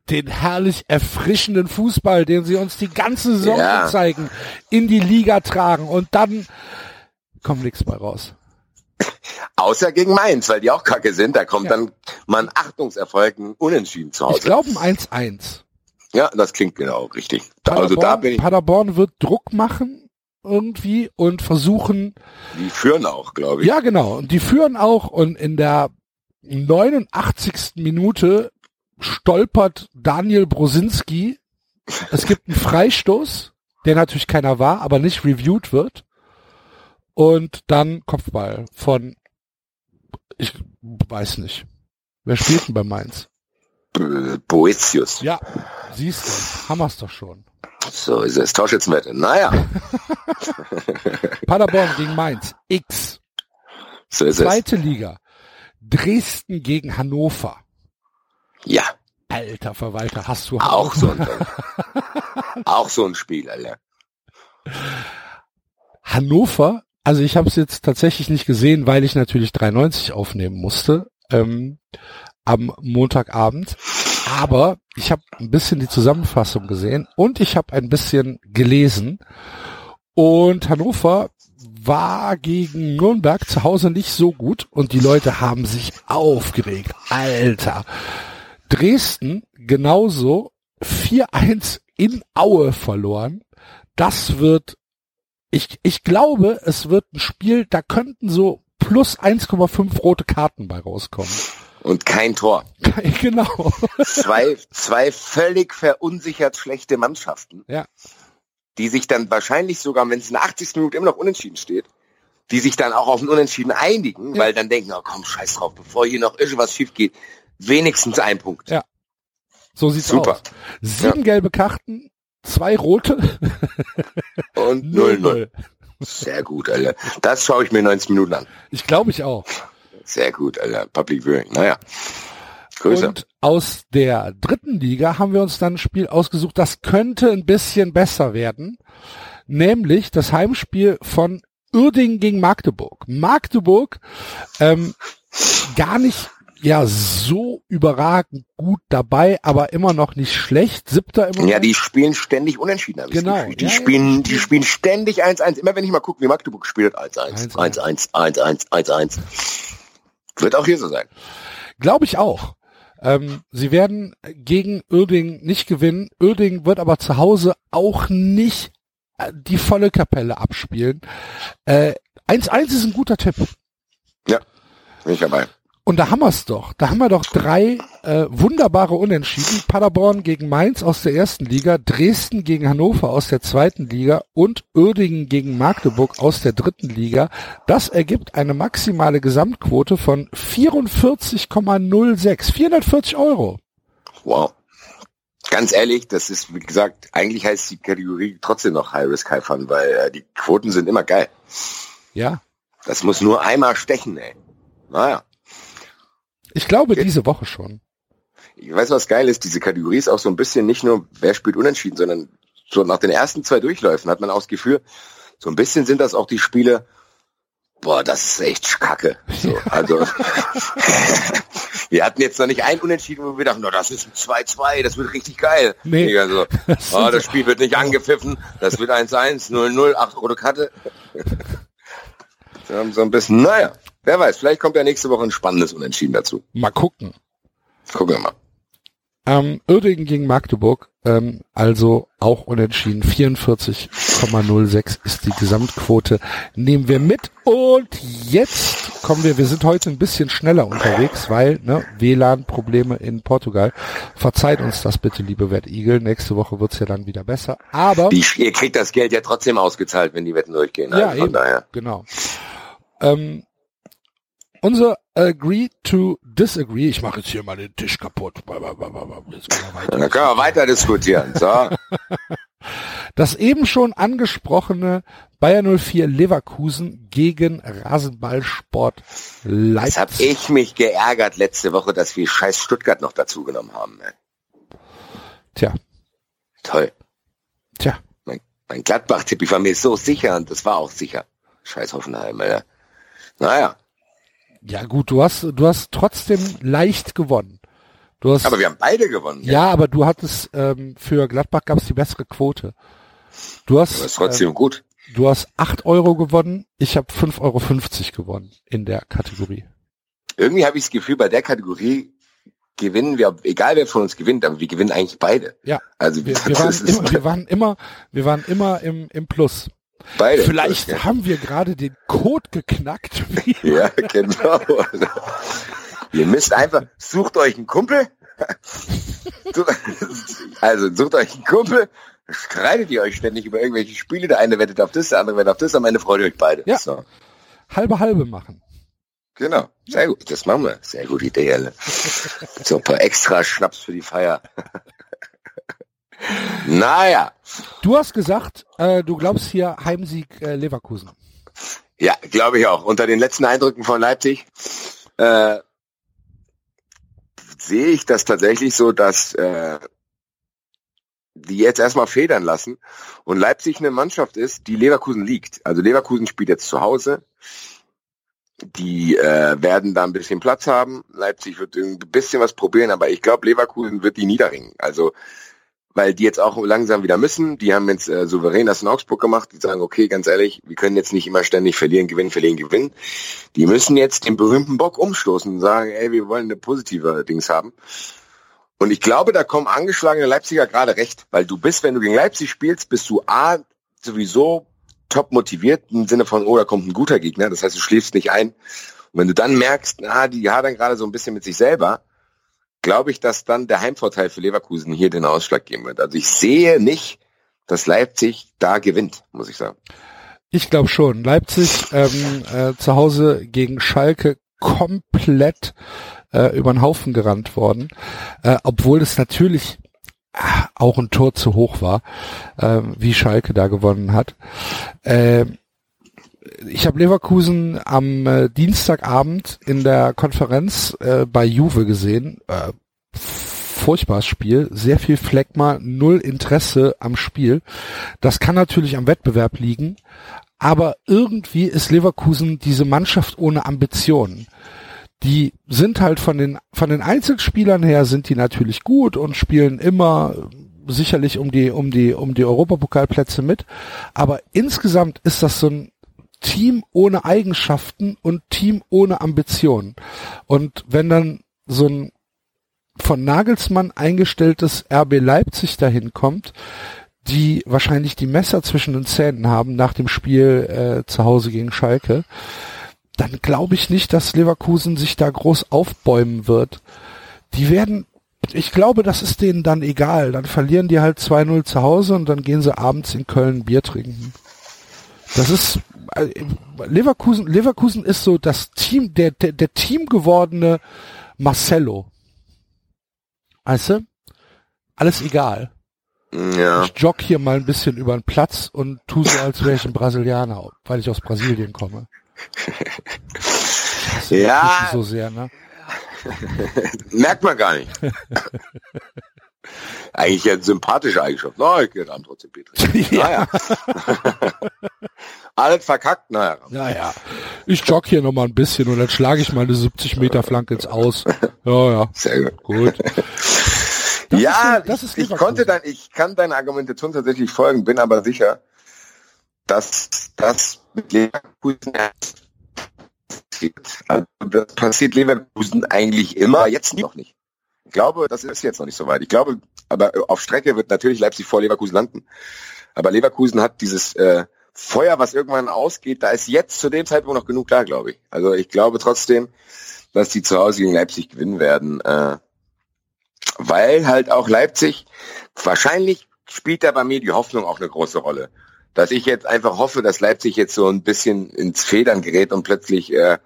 den herrlich erfrischenden Fußball, den sie uns die ganze Saison Ja. zeigen, in die Liga tragen und dann kommt nichts bei raus. Außer gegen Mainz, weil die auch kacke sind. Da kommt Ja. dann mal ein Achtungserfolg, ein Unentschieden zu Ich Hause. glaube ein 1-1. Ja, das klingt genau richtig. Da, also da Paderborn, bin ich, Paderborn wird Druck machen irgendwie und versuchen, die führen auch, glaube ich. ja genau, und die führen auch und in der 89. Minute stolpert Daniel Brosinski. Es gibt einen Freistoß, der natürlich keiner war, aber nicht reviewed wird. Und dann Kopfball von, ich weiß nicht. Wer spielt denn bei Mainz? Boetius. Ja, siehst du, haben wir's doch schon. So ist es. Torschützenwette. Naja, Paderborn gegen Mainz. X. so ist es. Zweite Liga. Dresden gegen Hannover. Ja, Alter Verwalter, hast du auch so ein, auch so ein Spiel, Alter. Hannover, also ich habe es jetzt tatsächlich nicht gesehen, weil ich natürlich 93 aufnehmen musste ähm, am Montagabend. Aber ich habe ein bisschen die Zusammenfassung gesehen und ich habe ein bisschen gelesen. Und Hannover war gegen Nürnberg zu Hause nicht so gut und die Leute haben sich aufgeregt. Alter. Dresden genauso 4-1 in Aue verloren. Das wird, ich, ich glaube, es wird ein Spiel, da könnten so plus 1,5 rote Karten bei rauskommen. Und kein Tor. genau. Zwei, zwei völlig verunsichert schlechte Mannschaften. Ja. Die sich dann wahrscheinlich sogar, wenn es in der 80. Minute immer noch unentschieden steht, die sich dann auch auf ein Unentschieden einigen, Ja. weil dann denken, oh komm, scheiß drauf, bevor hier noch irgendwas schief geht, wenigstens ein Punkt. Ja. So sieht's Super. aus. Sieben gelbe Karten, zwei rote, Und 0-0. 0-0. Sehr gut, Alter. Das schaue ich mir 90 Minuten an. Ich glaube ich auch. Sehr gut, Alter. Public Viewing. Naja. Grüße. Und aus der dritten Liga haben wir uns dann ein Spiel ausgesucht, das könnte ein bisschen besser werden. Nämlich das Heimspiel von Uerdingen gegen Magdeburg. Magdeburg ähm, gar nicht ja so überragend gut dabei, aber immer noch nicht schlecht. Siebter immer Ja, die spielen ständig unentschieden. Genau. Die Ja, ja, spielen, die die spielen ständig 1-1. Immer wenn ich mal gucke, wie Magdeburg spielt, 1-1, 1-1, 1-1, 1-1. Wird auch hier so sein. Glaube ich auch. Ähm, sie werden gegen Uerdingen nicht gewinnen. Uerdingen wird aber zu Hause auch nicht äh, die volle Kapelle abspielen. Äh, 1-1 ist ein guter Tipp. Bin ich dabei. Und da haben wir es doch. Da haben wir doch drei äh, wunderbare Unentschieden. Paderborn gegen Mainz aus der ersten Liga, Dresden gegen Hannover aus der zweiten Liga und Uerdingen gegen Magdeburg aus der dritten Liga. Das ergibt eine maximale Gesamtquote von 44,06. 440 Euro. Wow. Ganz ehrlich, das ist, wie gesagt, eigentlich heißt die Kategorie trotzdem noch High Risk High Fun, weil äh, die Quoten sind immer geil. Ja. Das muss nur einmal stechen, ey. Naja. Ich glaube diese Woche schon. Ich weiß, was geil ist. Diese Kategorie ist auch so ein bisschen nicht nur, wer spielt unentschieden, sondern so nach den ersten zwei Durchläufen hat man auch das Gefühl, so ein bisschen sind das auch die Spiele, boah, das ist echt kacke. So, also, wir hatten jetzt noch nicht ein Unentschieden, wo wir dachten, no, das ist ein 2-2, das wird richtig geil. Nee. Also, Das oh, das Spiel wird nicht angepfiffen, das wird 1-1, 0-0, 8 rote Karte. So ein bisschen, naja, wer weiß, vielleicht kommt ja nächste Woche ein spannendes Unentschieden dazu. Mal gucken. Gucken wir mal. Ähm, Uerdingen gegen Magdeburg, ähm, also auch unentschieden. 44,06 ist die Gesamtquote. Nehmen wir mit. Und jetzt kommen wir, wir sind heute ein bisschen schneller unterwegs, weil ne, WLAN-Probleme in Portugal. Verzeiht uns das bitte, liebe Wettigel. Nächste Woche wird's ja dann wieder besser. Aber Die, ihr kriegt das Geld ja trotzdem ausgezahlt, wenn die Wetten durchgehen. Ja, Also von eben. daher. Genau. Ähm, unser Agree to Disagree, ich mache jetzt hier mal den Tisch kaputt. Jetzt können wir weiter. Dann können wir weiter diskutieren. So. Das eben schon angesprochene Bayer 04 Leverkusen gegen Rasenballsport Jetzt Leipzig. habe ich mich geärgert letzte Woche, dass wir scheiß Stuttgart noch dazu genommen haben. ey. Tja, Toll. tja. Mein, mein Gladbach-Tipp, ich war mir so sicher und das war auch sicher. Scheiß Hoffenheim, Alter. Naja, Ja gut, du hast, du hast trotzdem leicht gewonnen. Du hast, Aber wir haben beide gewonnen. ja, aber du hattest ähm, für Gladbach gab es die bessere Quote. Du hast, Das trotzdem ähm, gut. du hast acht Euro gewonnen, ich habe 5,50 Euro gewonnen in der Kategorie. Irgendwie habe ich das Gefühl, bei der Kategorie gewinnen wir, egal wer von uns gewinnt, aber wir gewinnen eigentlich beide. Ja, Also wir, wir, waren, immer, wir waren immer, wir waren immer im, im Plus. Beide. Vielleicht Ja. haben wir gerade den Code geknackt. Ja, genau. Ihr müsst einfach, sucht euch einen Kumpel. Also sucht euch einen Kumpel, streitet ihr euch ständig über irgendwelche Spiele. Der eine wettet auf das, der andere wettet auf das, am Ende freut ihr euch beide. Ja. So, halbe halbe machen. genau. Sehr gut, das machen wir. Sehr gute Idee, alle. So ein paar extra Schnaps für die Feier. Naja, Du hast gesagt, äh, du glaubst hier Heimsieg äh, Leverkusen. ja, glaube ich auch. Unter den letzten Eindrücken von Leipzig äh, sehe ich das tatsächlich so, dass äh, die jetzt erstmal federn lassen und Leipzig eine Mannschaft ist, die Leverkusen liegt. Also Leverkusen spielt jetzt zu Hause. Die äh, werden da ein bisschen Platz haben. Leipzig wird ein bisschen was probieren, aber ich glaube, Leverkusen wird die niederringen. Also weil die jetzt auch langsam wieder müssen. Die haben jetzt äh, souverän das in Augsburg gemacht. Die sagen, okay, ganz ehrlich, wir können jetzt nicht immer ständig verlieren, gewinnen, verlieren, gewinnen. Die müssen jetzt den berühmten Bock umstoßen und sagen, ey, wir wollen eine positive Dings haben. Und ich glaube, da kommen angeschlagene Leipziger gerade recht, weil du bist, wenn du gegen Leipzig spielst, bist du A, sowieso top motiviert im Sinne von, oh, da kommt ein guter Gegner. Das heißt, du schläfst nicht ein. Und wenn du dann merkst, na, die hadern gerade so ein bisschen mit sich selber, glaube ich, dass dann der Heimvorteil für Leverkusen hier den Ausschlag geben wird. Also ich sehe nicht, dass Leipzig da gewinnt, muss ich sagen. Ich glaube schon. Leipzig ähm, äh, zu Hause gegen Schalke komplett äh, über den Haufen gerannt worden, äh, obwohl es natürlich äh, auch ein Tor zu hoch war, äh, wie Schalke da gewonnen hat. Äh, ich habe Leverkusen am äh, Dienstagabend in der Konferenz äh, bei Juve gesehen. Äh, furchtbares Spiel, sehr viel Phlegma, null Interesse am Spiel. Das kann natürlich am Wettbewerb liegen, aber irgendwie ist Leverkusen diese Mannschaft ohne Ambitionen. Die sind halt von den von den Einzelspielern her sind die natürlich gut und spielen immer sicherlich um die um die um die Europapokalplätze mit, aber insgesamt ist das so ein Team ohne Eigenschaften und Team ohne Ambitionen. Und wenn dann so ein von Nagelsmann eingestelltes RB Leipzig dahin kommt, die wahrscheinlich die Messer zwischen den Zähnen haben nach dem Spiel äh, zu Hause gegen Schalke, dann glaube ich nicht, dass Leverkusen sich da groß aufbäumen wird. Die werden, ich glaube, das ist denen dann egal. Dann verlieren die halt 2-0 zu Hause und dann gehen sie abends in Köln Bier trinken. Das ist Leverkusen. Leverkusen ist so das Team, der der, der Team gewordene Marcello. Weißt du? Alles egal. Ja. Ich jogge hier mal ein bisschen über den Platz und tu so, als wäre ich ein Brasilianer, weil ich aus Brasilien komme. Ja. So sehr, ne? Merkt man gar nicht. Eigentlich eine sympathische Eigenschaft. Na, ich gehe dann trotzdem Petri. Naja. Alles verkackt, naja. Naja, ich jogge hier noch mal ein bisschen und dann schlage ich mal eine 70 Meter Flanke ins Aus. Ja, ja, Sehr gut. gut. Das ja, ist das ist ich, konnte dein, ich kann deiner Argumentation tatsächlich folgen, bin aber sicher, dass das mit Leverkusen passiert. Also das passiert Leverkusen eigentlich immer, jetzt noch nicht. Ich glaube, das ist jetzt noch nicht so weit. Ich glaube, aber auf Strecke wird natürlich Leipzig vor Leverkusen landen. Aber Leverkusen hat dieses äh, Feuer, was irgendwann ausgeht, da ist jetzt zu dem Zeitpunkt noch genug da, glaube ich. Also ich glaube trotzdem, dass die zu Hause gegen Leipzig gewinnen werden. Äh, weil halt auch Leipzig, wahrscheinlich spielt da bei mir die Hoffnung auch eine große Rolle. Dass ich jetzt einfach hoffe, dass Leipzig jetzt so ein bisschen ins Federn gerät und plötzlich, äh,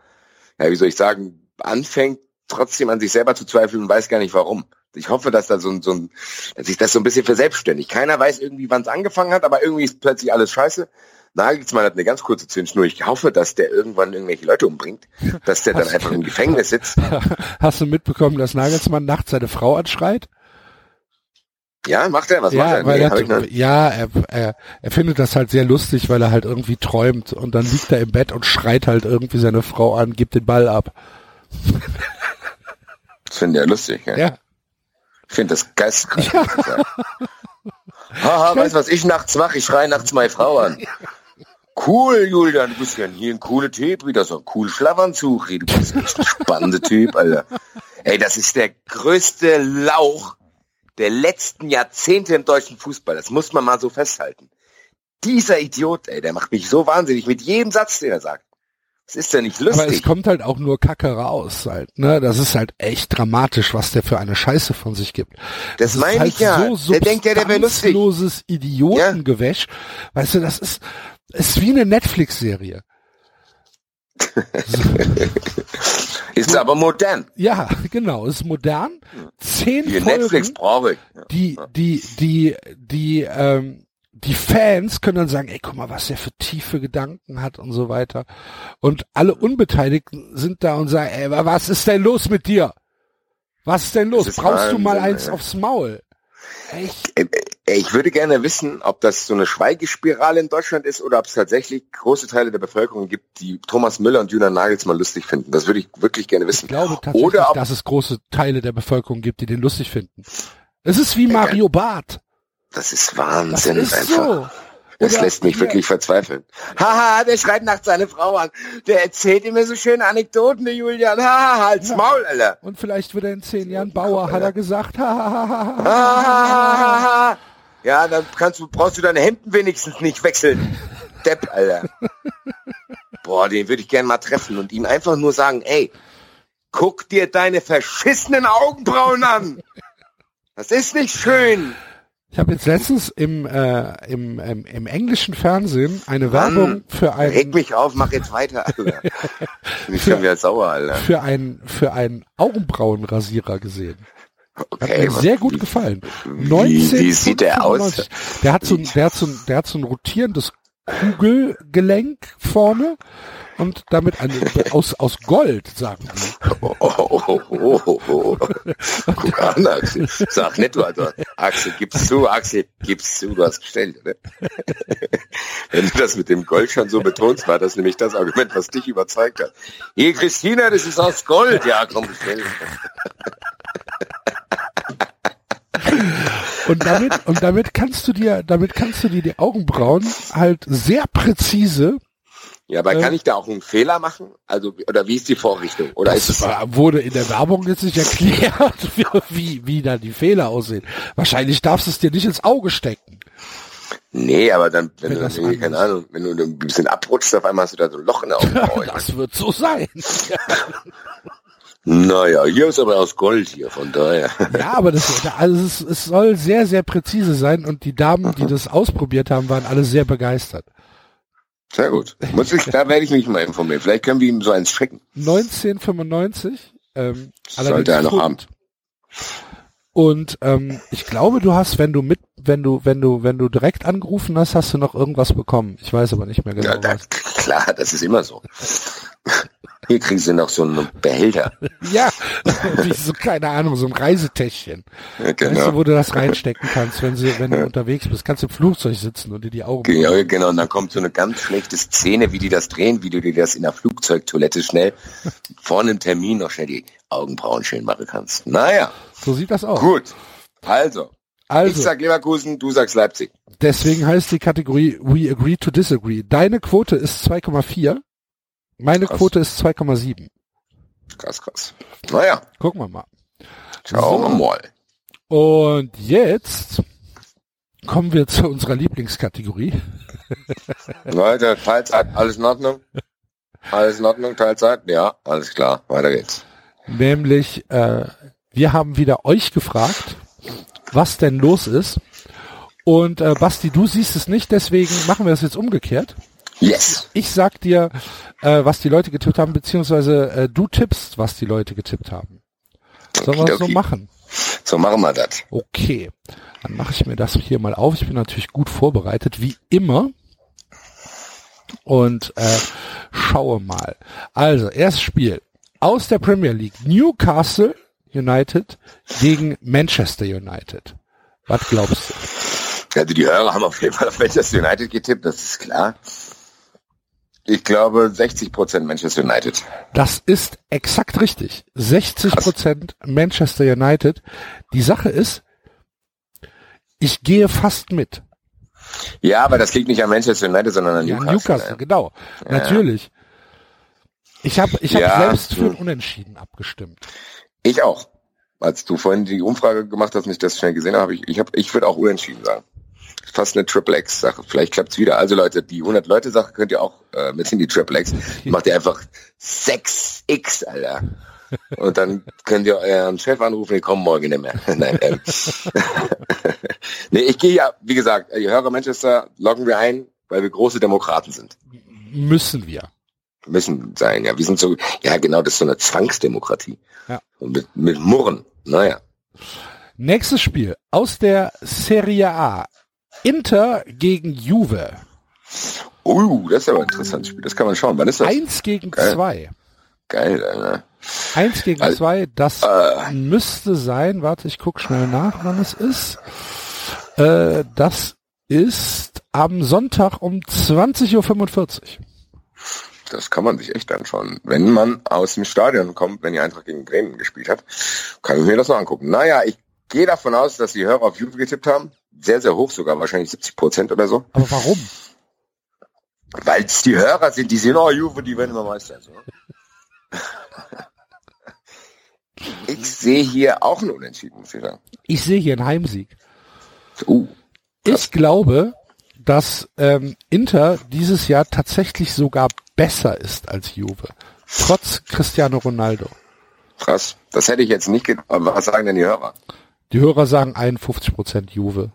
ja, wie soll ich sagen, anfängt trotzdem an sich selber zu zweifeln und weiß gar nicht warum. Ich hoffe, dass da so ein, so ein, dass sich das so ein bisschen verselbstständigt. Keiner weiß irgendwie, wann es angefangen hat, aber irgendwie ist plötzlich alles scheiße. Nagelsmann hat eine ganz kurze Zündschnur. Ich hoffe, dass der irgendwann irgendwelche Leute umbringt, dass der dann einfach im Gefängnis sitzt. Hast du mitbekommen, dass Nagelsmann nachts seine Frau anschreit? Ja, macht er? Was macht ja, er? weil Nee, er, noch- ja, er, er, er findet das halt sehr lustig, weil er halt irgendwie träumt und dann liegt er im Bett und schreit halt irgendwie seine Frau an, gibt den Ball ab. Das finde ich ja lustig. Ja. Ja, Ich finde das geistkrank. Ja. Haha, weißt du, was ich nachts mache? Ich schreie nachts meine Frau an. Cool, Julian, du bist ja hier ein cooler Typ, wieder so ein cooler Schlafanzug. Du bist echt ein spannender Typ, Alter. Ey, das ist der größte Lauch der letzten Jahrzehnte im deutschen Fußball. Das muss man mal so festhalten. Dieser Idiot, ey, der macht mich so wahnsinnig mit jedem Satz, den er sagt. Das ist ja nicht lustig. Aber es kommt halt auch nur Kacke raus, halt, ne? Das ist halt echt dramatisch, was der für eine Scheiße von sich gibt. Das, ist meine halt ich ja. So der denkt ja, der wäre lustig. Idiotengewäsch. Weißt du, das ist, ist wie eine Netflix-Serie. ist aber modern. Ja, genau, ist modern. Zehn Wie Folgen, Netflix brauche ich. Ja. die, die, die, die, ähm, die Fans können dann sagen, ey, guck mal, was der für tiefe Gedanken hat und so weiter. Und alle Unbeteiligten sind da und sagen, ey, was ist denn los mit dir? Was ist denn los? Ist Brauchst du mal eins ey. aufs Maul? Echt? Ich würde gerne wissen, ob das so eine Schweigespirale in Deutschland ist oder ob es tatsächlich große Teile der Bevölkerung gibt, die Thomas Müller und Julian Nagelsmann lustig finden. Das würde ich wirklich gerne wissen. Ich glaube tatsächlich, Oder ob, dass es große Teile der Bevölkerung gibt, die den lustig finden. Es ist wie Mario Barth. Das ist Das Wahnsinn ist einfach. so. Das Oder lässt mich hier- wirklich verzweifeln. Haha, der schreit nachts seine Frau an. Der erzählt immer so schöne Anekdoten, der Julian. Haha, halt's Maul, Alter. Und vielleicht wird er in zehn Jahren Bauer, hat er gesagt. Ha, ha, ha, ha, ha. Hahaha. Ja, dann kannst du, brauchst du deine Hemden wenigstens nicht wechseln. Depp, Alter. Boah, den würde ich gerne mal treffen und ihm einfach nur sagen, ey, guck dir deine verschissenen Augenbrauen an. Das ist nicht schön. Ich habe jetzt letztens im, äh, im, im, im englischen Fernsehen eine Werbung Mann, für Reg einen mich auf, mach jetzt weiter, Alter. Bin ich schon wieder sauer, Alter. für einen für einen Augenbrauenrasierer gesehen. Hat Okay, mir was- sehr gut gefallen. wie- wie sieht der aus? 1995. Der hat so ein, der hat so ein, der hat so ein rotierendes Kugelgelenk vorne und damit eine, aus, aus Gold, sagen die. Oh, oh, oh, oh, oh. Guck an, Axel. Sag nicht, also, Axel, gib's zu, Axel, gib's zu, du hast gestellt, oder? Wenn du das mit dem Gold schon so betonst, war das nämlich das Argument, was dich überzeugt hat. Hier, Christina, das ist aus Gold. Ja, komm, bestell. Und damit, und damit kannst du dir, damit kannst du dir die Augenbrauen halt sehr präzise, Ja, aber Äh. kann ich da auch einen Fehler machen? Also, oder wie ist die Vorrichtung? Oder ist das es, war- wurde in der Werbung jetzt nicht erklärt, wie, wie, da die Fehler aussehen. Wahrscheinlich darfst du es dir nicht ins Auge stecken. nee, aber dann, wenn, Wenn du, das irgendwie, keine Ahnung, wenn du ein bisschen abrutschst, auf einmal hast du da so ein Loch in der Augenbraue. Das wird so sein. naja, hier ist aber aus Gold hier, von daher. Ja, aber das, also es, es soll sehr, sehr präzise sein und die Damen, die das ausprobiert haben, waren alle sehr begeistert. Sehr gut. Muss ich, da werde ich mich mal informieren. Vielleicht können wir ihm so eins schicken. 1995, ähm, Sollte er noch haben. Und ähm, ich glaube, du hast, wenn du mit, wenn du, wenn du, wenn du direkt angerufen hast, hast du noch irgendwas bekommen. Ich weiß aber nicht mehr genau. Ja, da, klar, das ist immer so. Hier kriegen sie noch so einen Behälter. Ja, so, keine Ahnung, so ein Reisetäschchen. Ja, Weißt du, genau. wo du das reinstecken kannst, wenn, sie, wenn du unterwegs bist. Kannst im Flugzeug sitzen und dir die Augen. Ja, genau, und dann kommt so eine ganz schlechte Szene, wie die das drehen, wie du dir das in der Flugzeugtoilette schnell vor einem Termin noch schnell die Augenbrauen schön machen kannst. Naja, So sieht das aus. gut. Also, ich Also, sag Leverkusen, du sagst Leipzig. deswegen heißt die Kategorie We Agree to Disagree. Deine Quote ist 2,4. Meine Krass. Quote ist 2,7. Krass, krass. Naja, Gucken wir mal. schauen wir So. mal. Und jetzt kommen wir zu unserer Lieblingskategorie. Leute, Teilzeit, alles in Ordnung? Alles in Ordnung, Teilzeit? Ja, alles klar, weiter geht's. Nämlich, äh, wir haben wieder euch gefragt, was denn los ist. Und äh, Basti, du siehst es nicht, deswegen machen wir es jetzt umgekehrt. Yes. Ich sag dir, äh, was die Leute getippt haben, beziehungsweise äh, du tippst, was die Leute getippt haben. Sollen wir das so machen? So machen wir das. Okay, dann mache ich mir das hier mal auf. Ich bin natürlich gut vorbereitet, wie immer. Und äh, schaue mal. Also, erstes Spiel aus der Premier League. Newcastle United gegen Manchester United. Was glaubst du? Also die Hörer haben auf jeden Fall auf Manchester United getippt, das ist klar. Ich glaube 60 Prozent Manchester United. Das ist exakt richtig. 60 Prozent Manchester United. Die Sache ist, ich gehe fast mit. Ja, aber das liegt nicht an Manchester United, sondern an Ja, Newcastle. Newcastle, ne? genau. Natürlich. Ich habe ich hab Ja, selbst für ein Unentschieden abgestimmt. Ich auch. Als du vorhin die Umfrage gemacht hast und ich das schnell gesehen habe, ich, ich, hab, ich würde auch unentschieden sagen. Fast eine Triple X-Sache. Vielleicht klappt's wieder. Also Leute, die 100-Leute-Sache könnt ihr auch äh, mit in die Triple X. Macht ihr einfach 6X, Alter. Und dann könnt ihr euren Chef anrufen, die kommen morgen nicht mehr. Nein, ähm. nee, ich gehe ja, wie gesagt, ihr Hörer Manchester loggen wir ein, weil wir große Demokraten sind. Müssen wir. Müssen sein, ja. Wir sind so, ja genau, das ist so eine Zwangsdemokratie. Ja. Und mit, mit Murren. Naja. Nächstes Spiel aus der Serie A. Inter gegen Juve. Uh, das ist aber ein interessantes Spiel. Das kann man schauen. Wann ist das? Eins gegen Geil. zwei. Geil, Alter. Eins gegen Also, zwei. Das äh. müsste sein. Warte, ich guck schnell nach, wann es ist. Äh, das ist am Sonntag um 20.45 Uhr. Das kann man sich echt anschauen. Wenn man aus dem Stadion kommt, wenn die Eintracht gegen Bremen gespielt hat, kann ich mir das noch angucken. Naja, ich gehe davon aus, dass die Hörer auf Juve getippt haben. Sehr, sehr hoch sogar, wahrscheinlich 70 Prozent oder so. Aber warum? Weil es die Hörer sind, die sehen, oh, Juve, die werden immer Meister. So. Ich sehe hier auch einen Unentschieden, muss ich sagen. Ich sehe hier einen Heimsieg. Uh, Ich glaube, dass ähm, Inter dieses Jahr tatsächlich sogar besser ist als Juve. Trotz Cristiano Ronaldo. krass. Das hätte ich jetzt nicht gedacht. Aber was sagen denn die Hörer? Die Hörer sagen 51% Juve,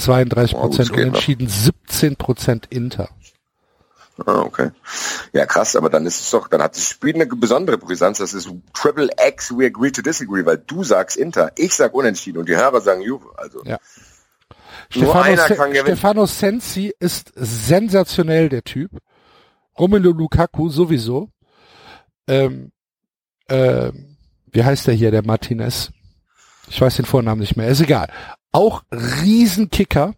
32% Oh, gut, das geht noch. Unentschieden, 17% Inter. Ah, okay. Ja, krass, aber dann ist es doch, dann hat das Spiel eine besondere Brisanz. Das ist Triple X, we agree to disagree, weil du sagst Inter, ich sag Unentschieden und die Hörer sagen Juve. Also, Ja. Stefano, Se. Stefano Sensi ist sensationell, der Typ. Romelu Lukaku sowieso. Ähm, ähm, wie heißt der hier, der Martinez? Ich weiß den Vornamen nicht mehr, ist egal. Auch Riesenkicker.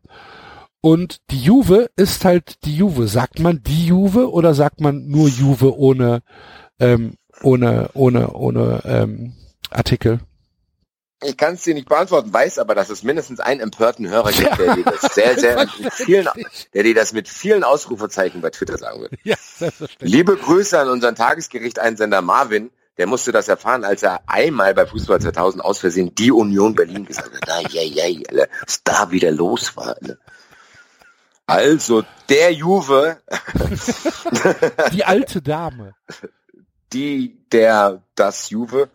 Und die Juve ist halt die Juve. Sagt man die Juve oder sagt man nur Juve ohne, ähm, ohne, ohne, ohne ähm, Artikel? ich kann es dir nicht beantworten, weiß aber, dass es mindestens einen empörten Hörer gibt, der dir das sehr, sehr mit vielen, der dir das mit vielen Ausrufezeichen bei Twitter sagen wird. Ja, selbstverständlich. Liebe Grüße an unseren Tagesgericht-Einsender Marvin. Der musste das erfahren, als er einmal bei Fußball 2000 aus Versehen die Union Berlin gesagt hat. Ai, ai, ai, Alter, was da wieder los war. Alter. Also, der Juve, Die alte Dame. die, der, das Juve.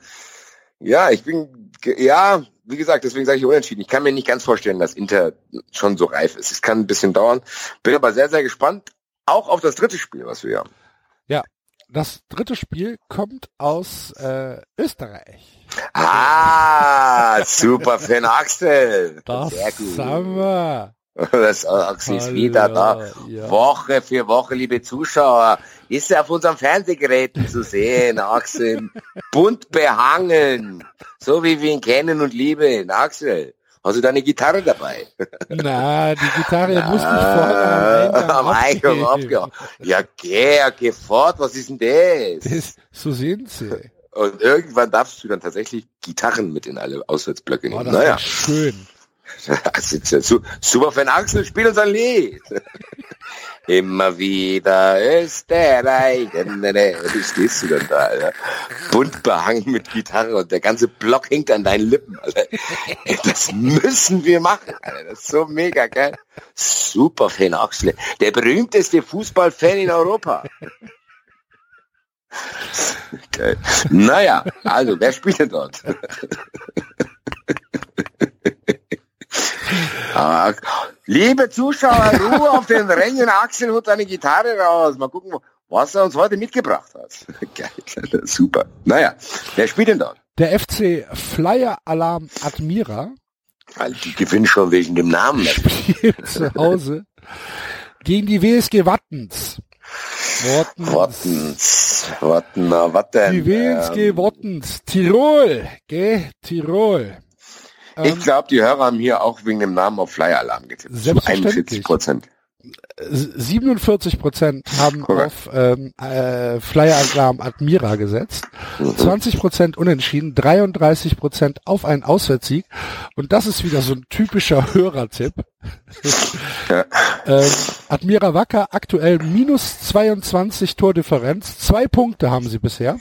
Ja, ich bin, ja, wie gesagt, deswegen sage ich unentschieden. Ich kann mir nicht ganz vorstellen, dass Inter schon so reif ist. Es kann ein bisschen dauern. Bin aber sehr, sehr gespannt. Auch auf das dritte Spiel, was wir haben. Das dritte Spiel kommt aus äh, Österreich. Ah, super Fan Axel. Das Sehr gut. wir. Das Axel ist wieder da. Ja. Woche für Woche, liebe Zuschauer, ist er auf unserem Fernsehgeräten zu sehen, Axel. Bunt behangen. So wie wir ihn kennen und lieben. Axel, hast du deine Gitarre dabei? Na, die Gitarre muss nicht vorne am am Eingang abgeben. Ja, geh, geh fort, was ist denn das? Das, so sind sie. Und irgendwann darfst du dann tatsächlich Gitarren mit in alle Auswärtsblöcke Oh, nehmen. das naja. ist schön. Das ist ja su super Fan Axel, spiel uns ein Lied. Immer wieder Österreich. Wie stehst du denn da, Alter? Bunt behangen mit Gitarre und der ganze Block hängt an deinen Lippen, Alter. Das müssen wir machen, Alter. Das ist so mega geil. Super Fan Axel. Der berühmteste Fußballfan in Europa. Geil. Naja, also, wer spielt denn dort? Liebe Zuschauer, Ruhe auf den Rängen. Axel holt eine Gitarre raus. Mal gucken, was er uns heute mitgebracht hat. Geil, super. Naja, wer spielt denn dort? Der FC Flyer Alarm Admira die gewinnen schon wegen dem Namen. spielt zu Hause gegen die WSG Wattens. Wattens. Wattens, Watten, na, was denn? Die WSG Ähm, Wattens. Tirol. Gell? Tirol. Ich Ähm, glaube, die Hörer haben hier auch wegen dem Namen auf Flyer-Alarm getippt. Selbstverständlich. 41 Prozent. 47 Prozent haben Korrekt. auf ähm, äh, Flyer Alarm Admira gesetzt, 20 Prozent unentschieden, 33 Prozent auf einen Auswärtssieg und das ist wieder so ein typischer Hörertipp. Ja. ähm, Admira Wacker aktuell minus 22 Tordifferenz, zwei Punkte haben sie bisher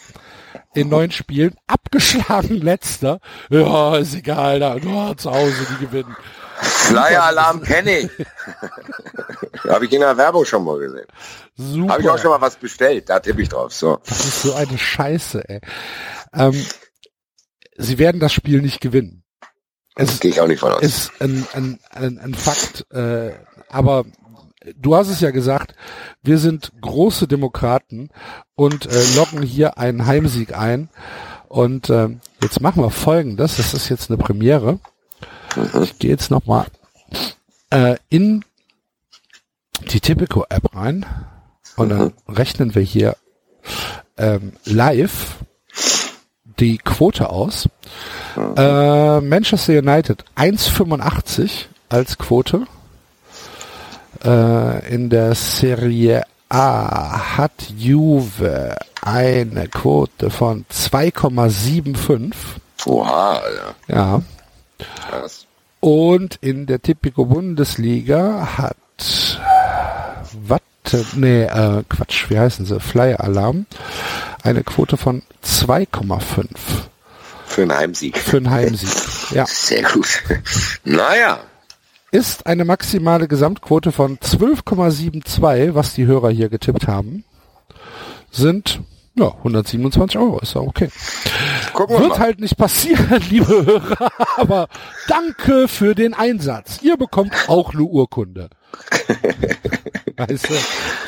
in neun Spielen, abgeschlagen letzter. Ja, ist egal, da oh, zu Hause die gewinnen. Flyer-Alarm kenne ich. Habe ich in der Werbung schon mal gesehen. Super. Habe ich auch schon mal was bestellt. Da tippe ich drauf. So. Das ist so eine Scheiße, ey. Ähm, sie werden das Spiel nicht gewinnen. Es Gehe ich auch nicht von aus. ist ein, ein, ein, ein Fakt, äh, aber du hast es ja gesagt, wir sind große Demokraten und äh, loggen hier einen Heimsieg ein. Und ähm, jetzt machen wir folgendes, das ist jetzt eine Premiere. Ich gehe jetzt nochmal äh, in die Tipico-App rein und dann rechnen wir hier ähm, live die Quote aus. Äh, Manchester United 1,85 als Quote. Äh, in der Serie A hat Juve eine Quote von 2,75. Oha, Alter. Ja. Krass. Und in der Tipico Bundesliga hat Watte, nee, äh, Quatsch, wie heißen sie? Flyer Alarm. Eine Quote von 2,5 Für einen Heimsieg. für einen Heimsieg. Ja. Sehr gut. Naja. Ist eine maximale Gesamtquote von 12,72, was die Hörer hier getippt haben. Sind, ja, 127 Euro, ist ja okay. Gucken wir Wird mal. halt nicht passieren, liebe Hörer, aber danke für den Einsatz. Ihr bekommt auch eine Urkunde. Weißt du?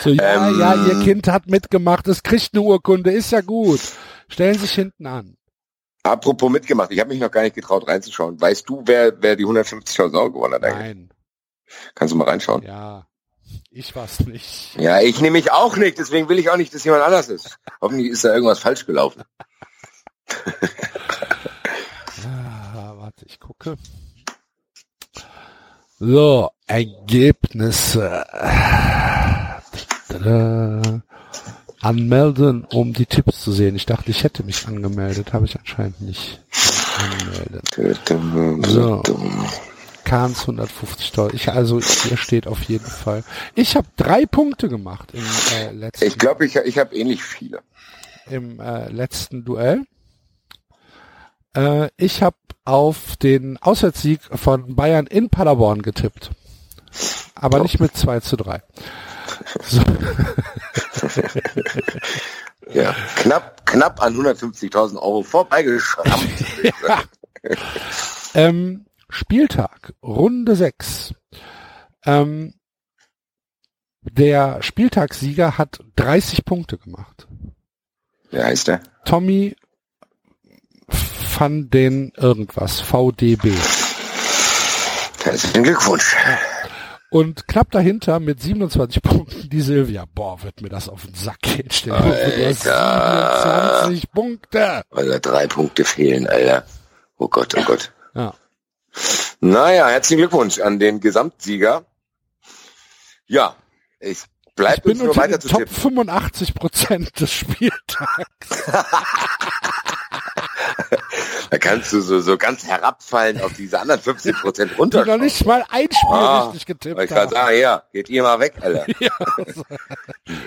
So, ja, Ähm. ja, ihr Kind hat mitgemacht, es kriegt eine Urkunde, ist ja gut. Stellen sich hinten an. Apropos mitgemacht. Ich habe mich noch gar nicht getraut reinzuschauen. Weißt du, wer, wer die 150.000 Euro gewonnen hat eigentlich? Nein, Kannst du mal reinschauen? ja, ich war's nicht. Ja, ich nehme mich auch nicht. Deswegen will ich auch nicht, dass jemand anders ist. Hoffentlich ist da irgendwas falsch gelaufen. Ah, warte, ich gucke. So, Ergebnisse. Tada. Anmelden, um die Tipps zu sehen. Ich dachte, ich hätte mich angemeldet, habe ich anscheinend nicht. Anmelden. So. Kahns 150 Dollar. Ich, also hier steht auf jeden Fall. Ich habe drei Punkte gemacht im äh, letzten, Ich glaube, ich, ich habe ähnlich viele. im äh, letzten Duell. Äh, ich habe auf den Auswärtssieg von Bayern in Paderborn getippt. Aber Oh. nicht mit 2 zu 3. So, Ja, knapp, knapp an 150.000 Euro vorbeigeschrammt. ähm, Spieltag, Runde 6. Ähm, der Spieltagssieger hat 30 Punkte gemacht. Wer heißt der? Tommy van den irgendwas, VDB. Herzlichen Glückwunsch. Und knapp dahinter mit 27 Punkten die Silvia. Boah, wird mir das auf den Sack gehen. Stell dir mal vor, du hast Alter. 27 Punkte. Weil da drei Punkte fehlen, Alter. Oh Gott, oh Gott. Ja. Naja, herzlichen Glückwunsch an den Gesamtsieger. Ja, ich bin uns nur weiter zu Top tippen. 85 Prozent des Spieltags. Da kannst du so, so ganz herabfallen auf diese anderen 50 Prozent Die runter. noch nicht mal ein Spiel Ah, richtig getippt Ich haben. sagen, ja, geht ihr mal weg, Alter. Ja,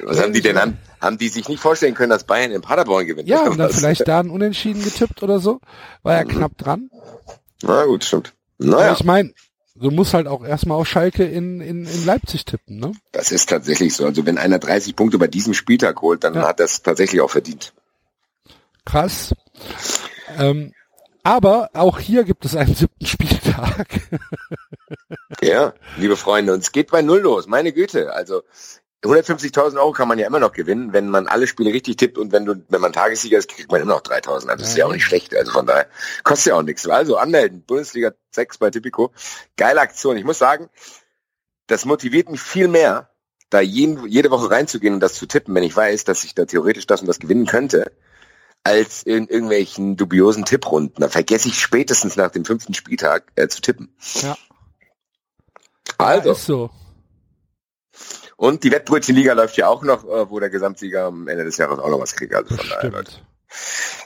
Was haben die denn an? Haben die sich nicht vorstellen können, dass Bayern in Paderborn gewinnt? ja und dann was? vielleicht da ein Unentschieden getippt oder so. War ja knapp dran. Na gut, stimmt. Aber Naja, ich meine, du musst halt auch erstmal auf Schalke in, in, in Leipzig tippen, ne? das ist tatsächlich so. Also wenn einer 30 Punkte bei diesem Spieltag holt, dann Ja. hat das tatsächlich auch verdient. Krass. Ähm, aber auch hier gibt es einen siebten Spieltag. Ja, liebe Freunde, und es geht bei Null los, meine Güte. Also 150.000 Euro kann man ja immer noch gewinnen, wenn man alle Spiele richtig tippt und wenn du, wenn man Tagessieger ist, kriegt man immer noch 3.000. Das ist ja auch nicht schlecht. Also von daher kostet ja auch nichts. Also anmelden, Bundesliga 6 bei Tipico. Geile Aktion. Ich muss sagen, das motiviert mich viel mehr, da jeden, jede Woche reinzugehen und das zu tippen, wenn ich weiß, dass ich da theoretisch das und das gewinnen könnte, als in irgendwelchen dubiosen Tipprunden. Da vergesse ich spätestens nach dem fünften Spieltag äh, zu tippen. Ja. Also, Ja, ist so. Und die Wettbrötchenliga läuft ja auch noch, äh, wo der Gesamtsieger am Ende des Jahres auch noch was kriegt. Also von daher, Leute.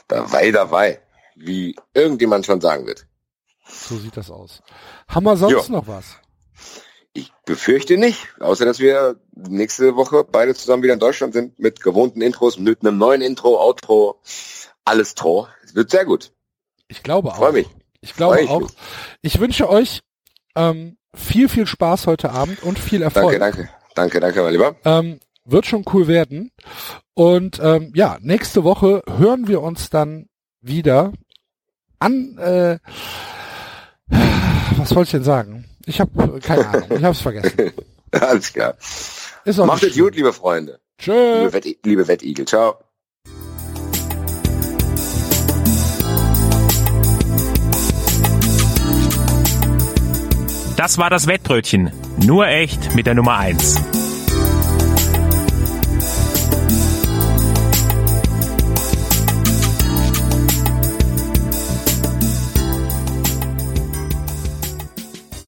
Dabei, dabei. Wie irgendjemand schon sagen wird. So sieht das aus. Haben wir sonst Jo. noch was? Ich befürchte nicht, außer dass wir nächste Woche beide zusammen wieder in Deutschland sind mit gewohnten Intros, mit einem neuen Intro, Outro, alles Tro. Es wird sehr gut. Ich glaube auch. Freue mich. Ich glaube ich auch. mich. Ich wünsche euch ähm, viel, viel Spaß heute Abend und viel Erfolg. Danke, danke. Danke, danke, mein Lieber. Ähm, wird schon cool werden. Und ähm, ja, nächste Woche hören wir uns dann wieder an. Äh, was wollte ich denn sagen? Ich habe keine Ahnung. Ich habe es vergessen. Alles klar. Ist auch Macht es gut, liebe Freunde. Tschö. Liebe, Wett, liebe Wettigel. Ciao. Das war das Wettbrötchen. Nur echt mit der Nummer eins.